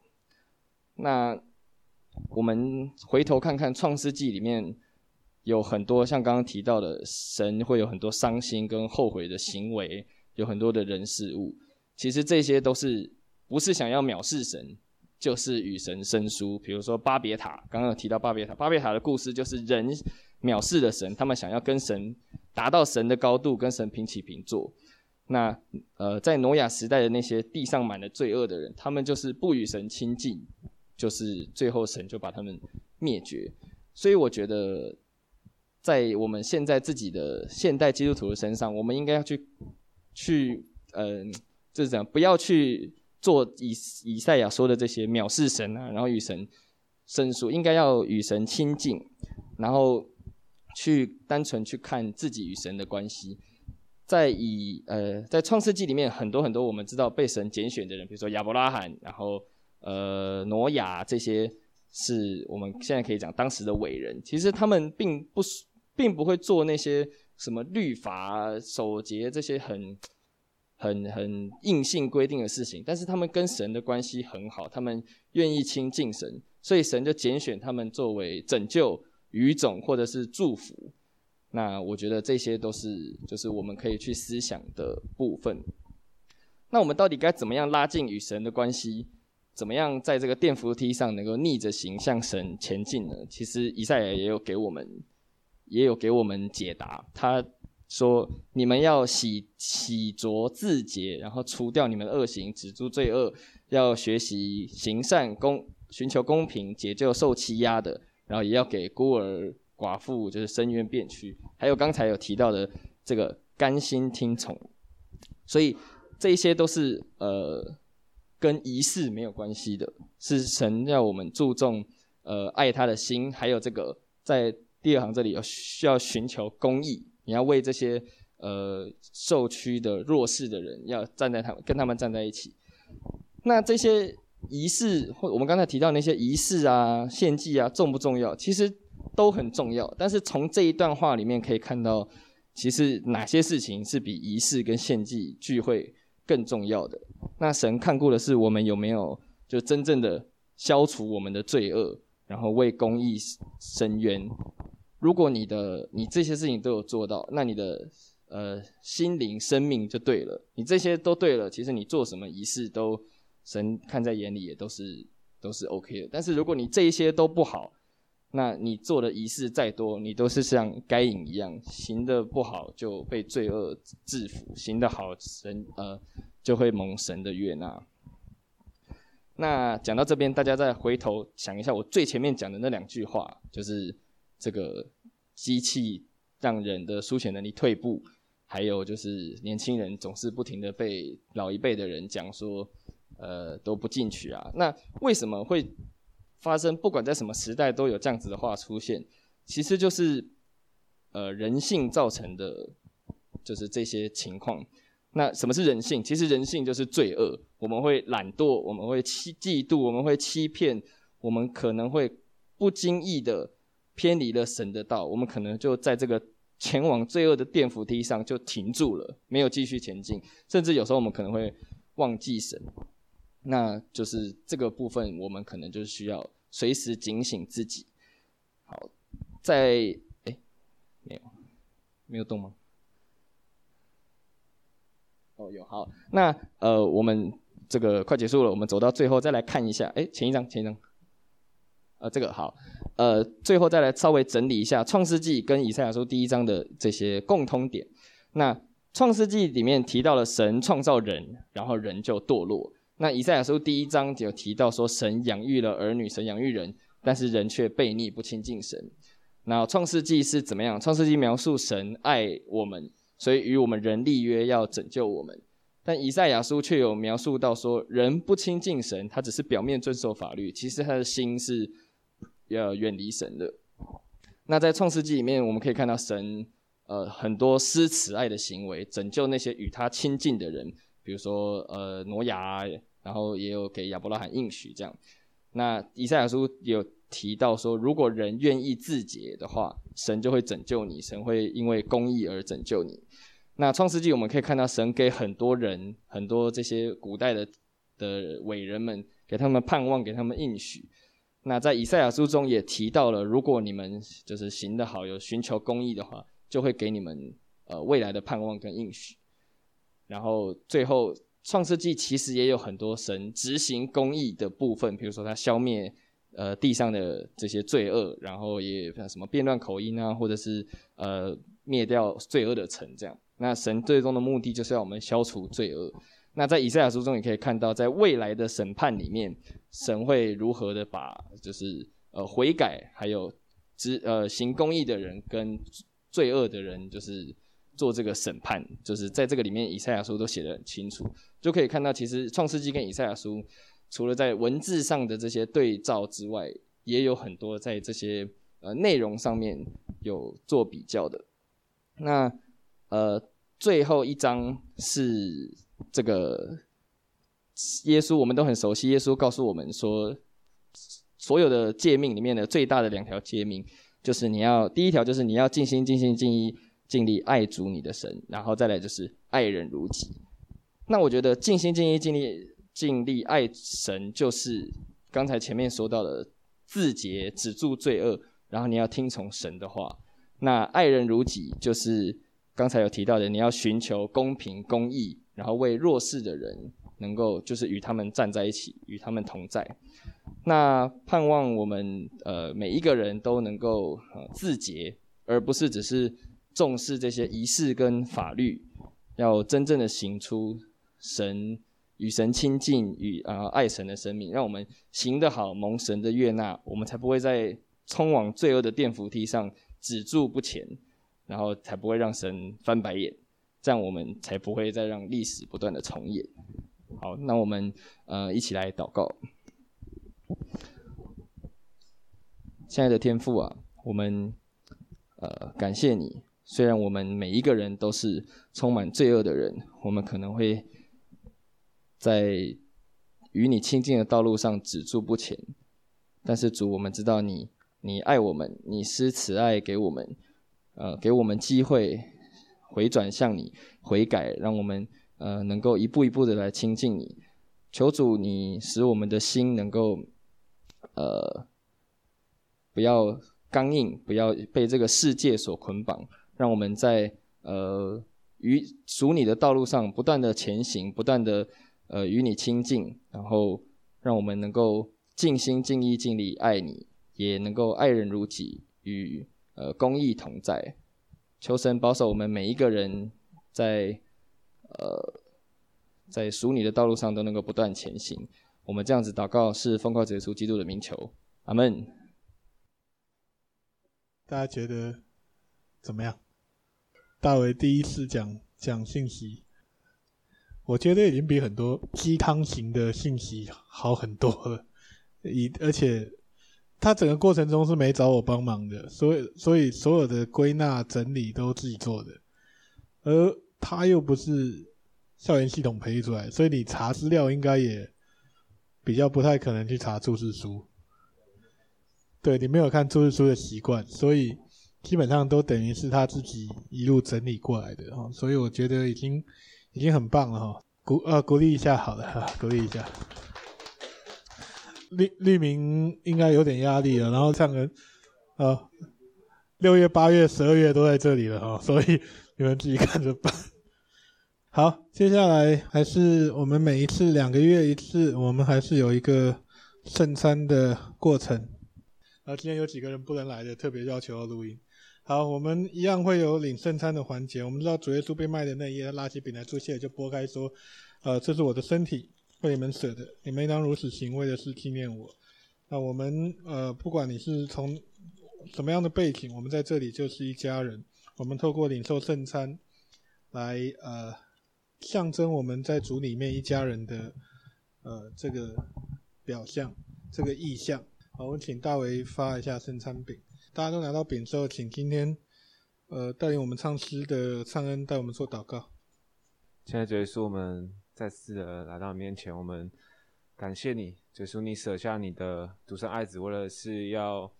那我们回头看看创世纪里面有很多像刚刚提到的，神会有很多伤心跟后悔的行为，有很多的人事物。其实这些都是不是想要藐视神，就是与神生疏。比如说巴别塔，刚刚有提到巴别塔，巴别塔的故事就是人藐视了神，他们想要跟神达到神的高度，跟神平起平坐。那呃，在挪亚时代的那些地上满了罪恶的人，他们就是不与神亲近，就是最后神就把他们灭绝。所以我觉得，在我们现在自己的现代基督徒的身上，我们应该要去去嗯。就是这样，不要去做以以赛亚说的这些藐视神啊，然后与神生疏，应该要与神亲近，然后去单纯去看自己与神的关系。在以呃，在创世纪里面，很多很多我们知道被神拣选的人，比如说亚伯拉罕，然后呃挪亚这些，是我们现在可以讲当时的伟人。其实他们并不并不会做那些什么律法守节这些很。很很硬性规定的事情，但是他们跟神的关系很好，他们愿意亲近神，所以神就拣选他们作为拯救语种或者是祝福。那我觉得这些都是就是我们可以去思想的部分。那我们到底该怎么样拉近与神的关系？怎么样在这个电扶梯上能够逆着行向神前进呢？其实以赛亚也有给我们也有给我们解答，他。说你们要洗洗濯自洁，然后除掉你们的恶行，止住罪恶，要学习行善公，寻求公平，解救受欺压的，然后也要给孤儿寡妇就是伸冤辩屈，还有刚才有提到的这个甘心听从，所以这些都是呃跟仪式没有关系的，是神要我们注重呃爱他的心，还有这个在第二行这里有需要寻求公义。你要为这些呃受屈的弱势的人，要站在他们跟他们站在一起。那这些仪式或我们刚才提到那些仪式啊、献祭啊，重不重要？其实都很重要。但是从这一段话里面可以看到，其实哪些事情是比仪式跟献祭聚会更重要的？那神看顾的是我们有没有就真正的消除我们的罪恶，然后为公义伸冤。如果你的你这些事情都有做到，那你的呃心灵生命就对了。你这些都对了，其实你做什么仪式都神看在眼里也都是都是 OK 的。但是如果你这一些都不好，那你做的仪式再多，你都是像该隐一样，行的不好就被罪恶制服，行的好神呃就会蒙神的悦纳。那讲到这边，大家再回头想一下，我最前面讲的那两句话，就是这个机器让人的书写能力退步，还有就是年轻人总是不停的被老一辈的人讲说，呃都不进取啊。那为什么会发生？不管在什么时代都有这样子的话出现，其实就是呃人性造成的，就是这些情况。那什么是人性？其实人性就是罪恶。我们会懒惰，我们会欺嫉妒，我们会欺骗，我们可能会不经意的偏离了神的道。我们可能就在这个前往罪恶的电扶梯上就停住了，没有继续前进。甚至有时候我们可能会忘记神。那就是这个部分，我们可能就需要随时警醒自己。好，在诶，没有，没有动吗？哦，有好，那呃，我们这个快结束了，我们走到最后再来看一下，哎，前一张，前一张，呃，这个好，呃，最后再来稍微整理一下《创世纪》跟《以赛亚书》第一章的这些共通点。那《创世纪》里面提到了神创造人，然后人就堕落。那《以赛亚书》第一章就有提到说神养育了儿女，神养育人，但是人却悖逆不亲近神。那《创世纪》是怎么样？《创世纪》描述神爱我们。所以与我们人立约，要拯救我们，但以赛亚书却有描述到说，人不亲近神，他只是表面遵守法律，其实他的心是要远离神的。那在创世纪里面，我们可以看到神呃很多施慈爱的行为，拯救那些与他亲近的人，比如说呃挪亚，然后也有给亚伯拉罕应许这样。那以赛亚书有提到说，如果人愿意自洁的话，神就会拯救你，神会因为公义而拯救你。那创世纪我们可以看到，神给很多人，很多这些古代的的伟人们，给他们盼望，给他们应许。那在以赛亚书中也提到了，如果你们就是行得好，有寻求公义的话，就会给你们呃未来的盼望跟应许。然后最后，创世纪其实也有很多神执行公义的部分，比如说他消灭呃地上的这些罪恶，然后也像什么变乱口音啊，或者是呃灭掉罪恶的城这样。那神最终的目的就是要我们消除罪恶。那在以赛亚书中也可以看到，在未来的审判里面，神会如何的把就是呃悔改，还有执呃行公义的人跟罪恶的人，就是做这个审判。就是在这个里面，以赛亚书都写得很清楚，就可以看到，其实创世纪跟以赛亚书除了在文字上的这些对照之外，也有很多在这些呃内容上面有做比较的。那呃。最后一章是这个耶稣，我们都很熟悉。耶稣告诉我们说，所有的诫命里面的最大的两条诫命，就是你要第一条就是你要尽心、尽心、尽意、尽力爱主你的神，然后再来就是爱人如己。那我觉得尽心、尽意、尽力、尽力爱神，就是刚才前面说到的自洁、止住罪恶，然后你要听从神的话。那爱人如己就是。刚才有提到的，你要寻求公平公义，然后为弱势的人能够就是与他们站在一起，与他们同在。那盼望我们呃每一个人都能够呃自洁，而不是只是重视这些仪式跟法律，要真正的行出神与神亲近与啊、呃、爱神的生命，让我们行得好，蒙神的悦纳，我们才不会在通往罪恶的电扶梯上止住不前。然后才不会让神翻白眼，这样我们才不会再让历史不断的重演。好，那我们呃一起来祷告。亲爱的天父啊，我们呃感谢你。虽然我们每一个人都是充满罪恶的人，我们可能会在与你亲近的道路上止住不前，但是主，我们知道你，你爱我们，你施慈爱给我们。呃，给我们机会回转向你悔改，让我们呃能够一步一步的来亲近你。求主，你使我们的心能够呃不要刚硬，不要被这个世界所捆绑，让我们在呃与属你的道路上不断的前行，不断的呃与你亲近，然后让我们能够尽心尽意尽力爱你。也能够爱人如己，与呃公义同在。求神保守我们每一个人在呃在属你的道路上都能够不断前行。我们这样子祷告是奉靠主耶稣基督的名求，阿门。大家觉得怎么样？大为第一次讲讲信息，我觉得已经比很多鸡汤型的信息好很多了。以而且他整个过程中是没找我帮忙的，所以所以所有的归纳整理都自己做的，而他又不是校园系统培育出来，所以你查资料应该也比较不太可能去查注释书。对，你没有看注释书的习惯，所以。基本上都等于是他自己一路整理过来的哈，所以我觉得已经已经很棒了哈，鼓呃鼓励一下好了哈，鼓励一下。绿绿明应该有点压力了，然后唱歌啊，六月、八月、十二月都在这里了哈，所以 你们自己看着办。好，接下来还是我们每一次两个月一次，我们还是有一个圣餐的过程。啊今天有几个人不能来的，特别要求要录音。好，我们一样会有领圣餐的环节。我们知道主耶稣被卖的那一夜，他拉起饼来祝谢，就拨开说：“呃，这是我的身体，为你们舍得，你们应当如此行，为的是纪念我。”那我们呃，不管你是从什么样的背景，我们在这里就是一家人。我们透过领受圣餐来呃，象征我们在主里面一家人的呃这个表象，这个意象。好，我们请大为发一下圣餐饼。大家都拿到饼之后，请今天，呃，带领我们唱诗的唱恩带我们做祷告。现在，主耶稣，我们再次的来到你面前，我们感谢你，主耶稣，你舍下你的独生爱子，为了是要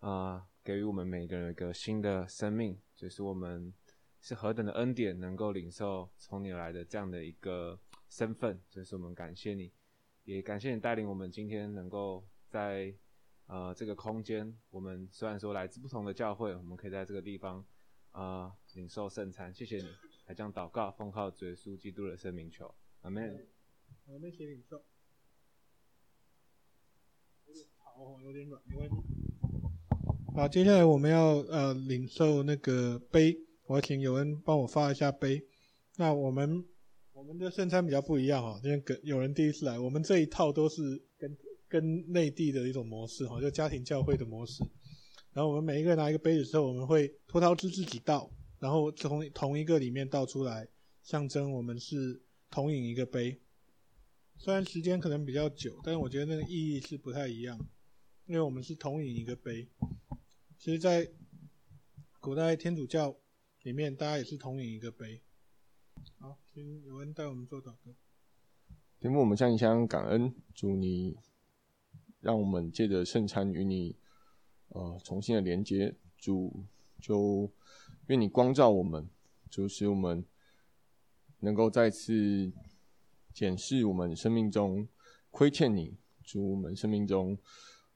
啊、给予我们每个人一个新的生命。就是，我们是何等的恩典，能够领受从你而来的这样的一个身份。所以说，我们感谢你，也感谢你带领我们今天能够在。呃，这个空间，我们虽然说来自不同的教会，我们可以在这个地方啊、领受圣餐。谢谢你，还将祷告奉靠主耶稣基督的圣名求，阿门。我们一起领受。好，有点软，没关系。好，接下来我们要呃领受那个杯，我要请有人帮我发一下杯。那我们我们的圣餐比较不一样哈，今天跟有人第一次来，我们这一套都是跟。跟内地的一种模式哈，就家庭教会的模式。然后我们每一个人拿一个杯子之后，我们会托涛汁自己倒，然后从同一个里面倒出来，象征我们是同饮一个杯。虽然时间可能比较久，但是我觉得那个意义是不太一样，因为我们是同饮一个杯。其实，在古代天主教里面，大家也是同饮一个杯。好，请有人带我们做祷告。天父，我们向你向感恩，祝你。让我们借着圣餐与你，呃，重新的连接。主，就愿你光照我们，就使我们能够再次检视我们生命中亏欠你，主，我们生命中，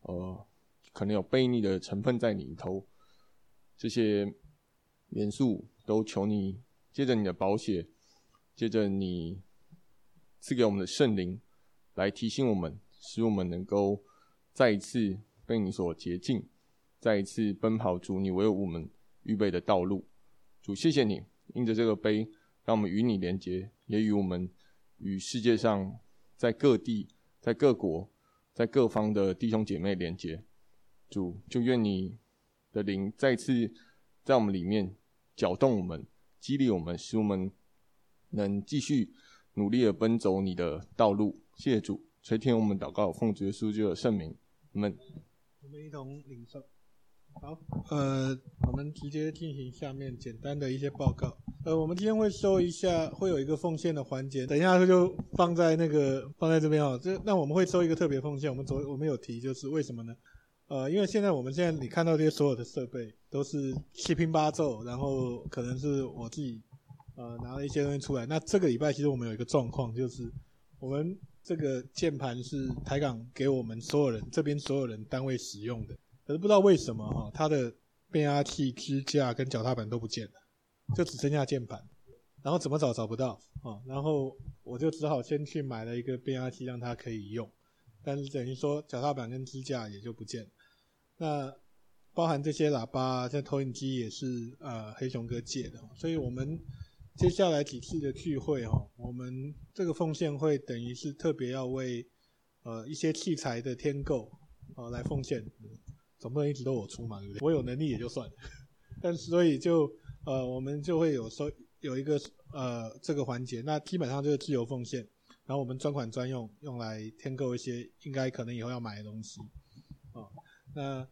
呃，可能有悖逆的成分在里头，这些元素都求你借着你的宝血，借着你赐给我们的圣灵来提醒我们，使我们能够。再一次被你所洁净，再一次奔跑主你为我们预备的道路。主，谢谢你，因着这个杯，让我们与你连接，也与我们与世界上在各地、在各国、在各方的弟兄姐妹连接。主，就愿你的灵再次在我们里面搅动我们，激励我们，使我们能继续努力的奔走你的道路。谢谢主，垂听我们祷告，奉主耶稣基督的圣名。我们我们一同领受。好，呃，我们直接进行下面简单的一些报告。呃，我们今天会收一下，会有一个奉献的环节，等一下就放在那个放在这边哦。这那我们会收一个特别奉献。我们昨我们有提，就是为什么呢？呃，因为现在我们现在你看到这些所有的设备都是七拼八凑，然后可能是我自己呃拿了一些东西出来。那这个礼拜其实我们有一个状况，就是我们。这个键盘是台港给我们所有人这边所有人单位使用的，可是不知道为什么哈，它的变压器支架跟脚踏板都不见了，就只剩下键盘，然后怎么找找不到啊，然后我就只好先去买了一个变压器让它可以用，但是等于说脚踏板跟支架也就不见了，那包含这些喇叭，这投影机也是呃黑熊哥借的，所以我们接下来几次的聚会哦，我们这个奉献会等于是特别要为呃一些器材的添购哦来奉献，总不能一直都我出嘛，对不对？我有能力也就算了，但是所以就呃我们就会有收有一个呃这个环节，那基本上就是自由奉献，然后我们专款专用，用来添购一些应该可能以后要买的东西。哦，那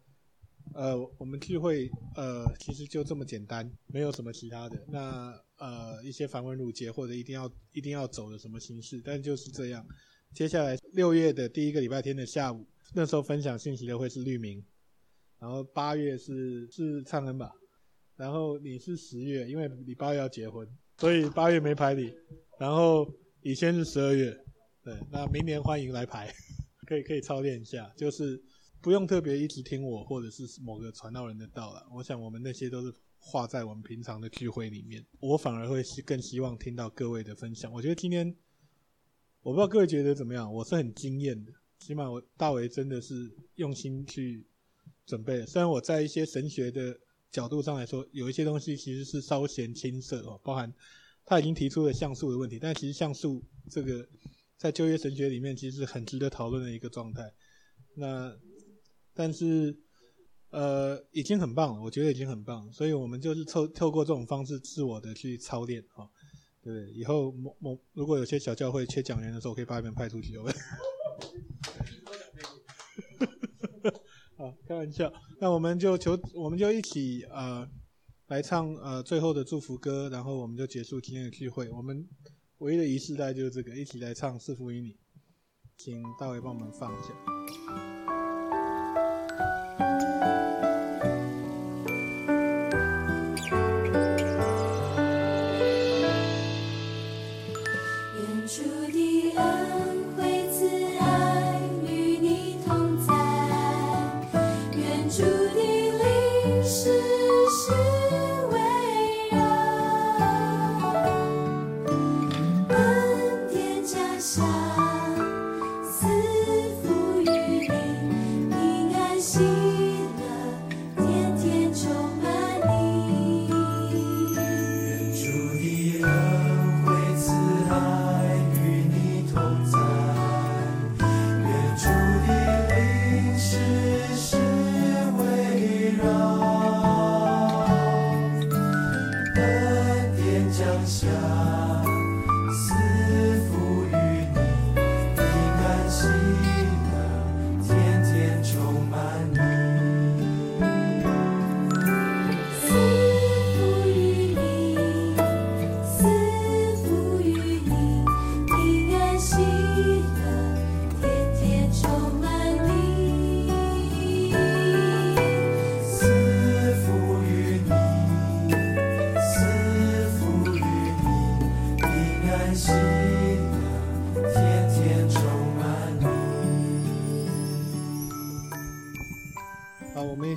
呃，我们聚会呃，其实就这么简单，没有什么其他的。那呃，一些繁文缛节或者一定要一定要走的什么形式，但就是这样。接下来六月的第一个礼拜天的下午，那时候分享信息的会是绿明，然后八月是是灿恩吧，然后你是十月，因为你八月要结婚，所以八月没排你。然后以前是十二月，对，那明年欢迎来排，可以可以操练一下，就是。不用特别一直听我或者是某个传道人的道了，我想我们那些都是画在我们平常的聚会里面。我反而会是更希望听到各位的分享。我觉得今天，我不知道各位觉得怎么样，我是很惊艳的。起码我大为真的是用心去准备。虽然我在一些神学的角度上来说，有一些东西其实是稍显青涩哦，包含他已经提出了像素的问题，但其实像素这个在旧约神学里面其实是很值得讨论的一个状态。那但是，呃，已经很棒了，我觉得已经很棒，所以我们就是透透过这种方式自我的去操练啊，对不对，以后某某如果有些小教会缺讲员的时候，可以把你们派出去，哈 好，开玩笑，那我们就求，我们就一起呃来唱呃最后的祝福歌，然后我们就结束今天的聚会。我们唯一的仪式大概就是这个，一起来唱赐福于你，请大伟帮我们放一下。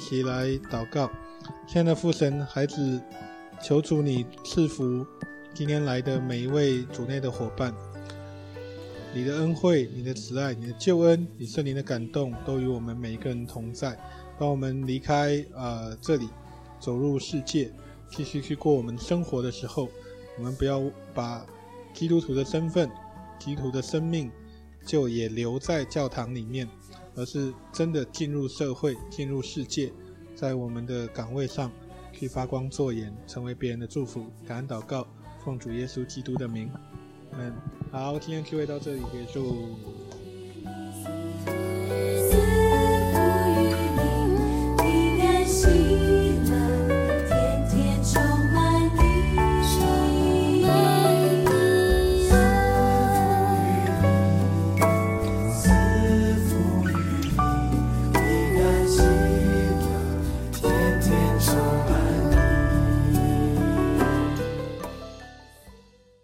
起来祷告，亲爱的父神，孩子，求主你赐福今天来的每一位主内的伙伴，你的恩惠、你的慈爱、你的救恩、你圣灵的感动，都与我们每一个人同在。当我们离开呃这里，走入世界，继续去过我们生活的时候，我们不要把基督徒的身份、基督徒的生命，就也留在教堂里面，而是真的进入社会、进入世界。在我们的岗位上去发光作盐，成为别人的祝福。感恩祷告，奉主耶稣基督的名，嗯，好，今天聚会到这里结束。